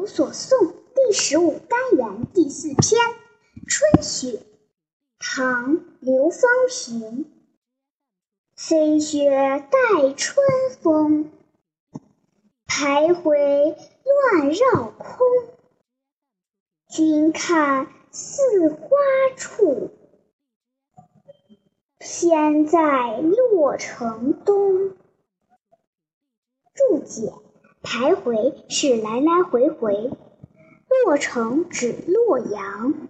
有所诵第十五单元第四篇《春雪》，唐·刘方平。飞雪待春风，徘徊乱绕空。君看似花处，偏在洛城东。注解。徘徊是来来回回，洛城指洛阳。